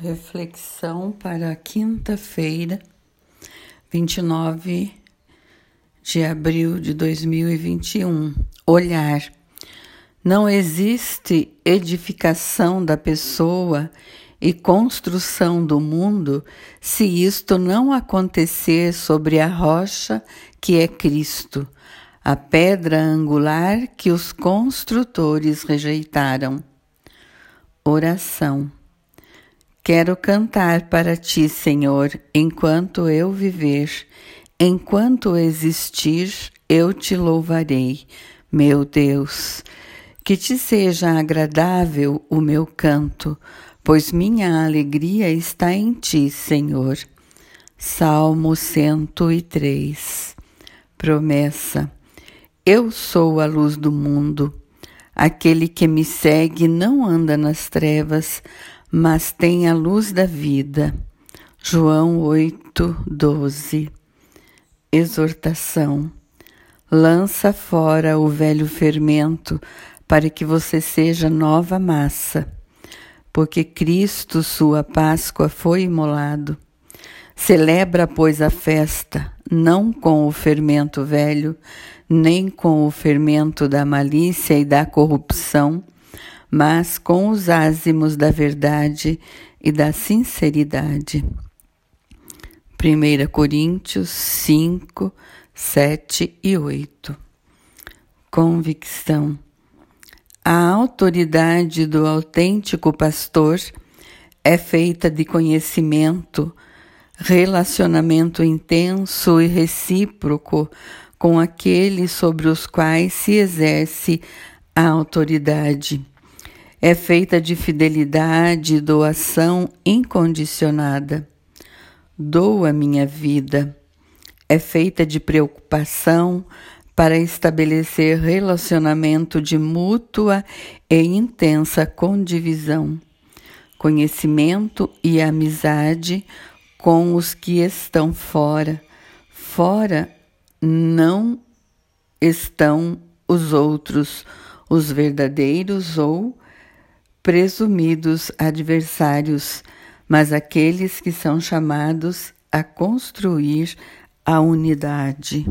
Reflexão para quinta-feira, 29 de abril de 2021. Olhar. Não existe edificação da pessoa e construção do mundo se isto não acontecer sobre a rocha que é Cristo, a pedra angular que os construtores rejeitaram. Oração. Quero cantar para ti, Senhor, enquanto eu viver, enquanto existir, eu te louvarei, meu Deus. Que te seja agradável o meu canto, pois minha alegria está em ti, Senhor. Salmo 103 Promessa Eu sou a luz do mundo. Aquele que me segue não anda nas trevas, mas tem a luz da vida. João 8, 12. Exortação: Lança fora o velho fermento, para que você seja nova massa. Porque Cristo, sua Páscoa, foi imolado. Celebra, pois, a festa, não com o fermento velho, nem com o fermento da malícia e da corrupção, mas com os ázimos da verdade e da sinceridade. 1 Coríntios 5, 7 e 8. Convicção. A autoridade do autêntico pastor é feita de conhecimento, relacionamento intenso e recíproco com aqueles sobre os quais se exerce a autoridade é feita de fidelidade e doação incondicionada. Dou a minha vida. É feita de preocupação para estabelecer relacionamento de mútua e intensa condivisão, conhecimento e amizade com os que estão fora. Fora não estão os outros, os verdadeiros ou presumidos adversários, mas aqueles que são chamados a construir a unidade.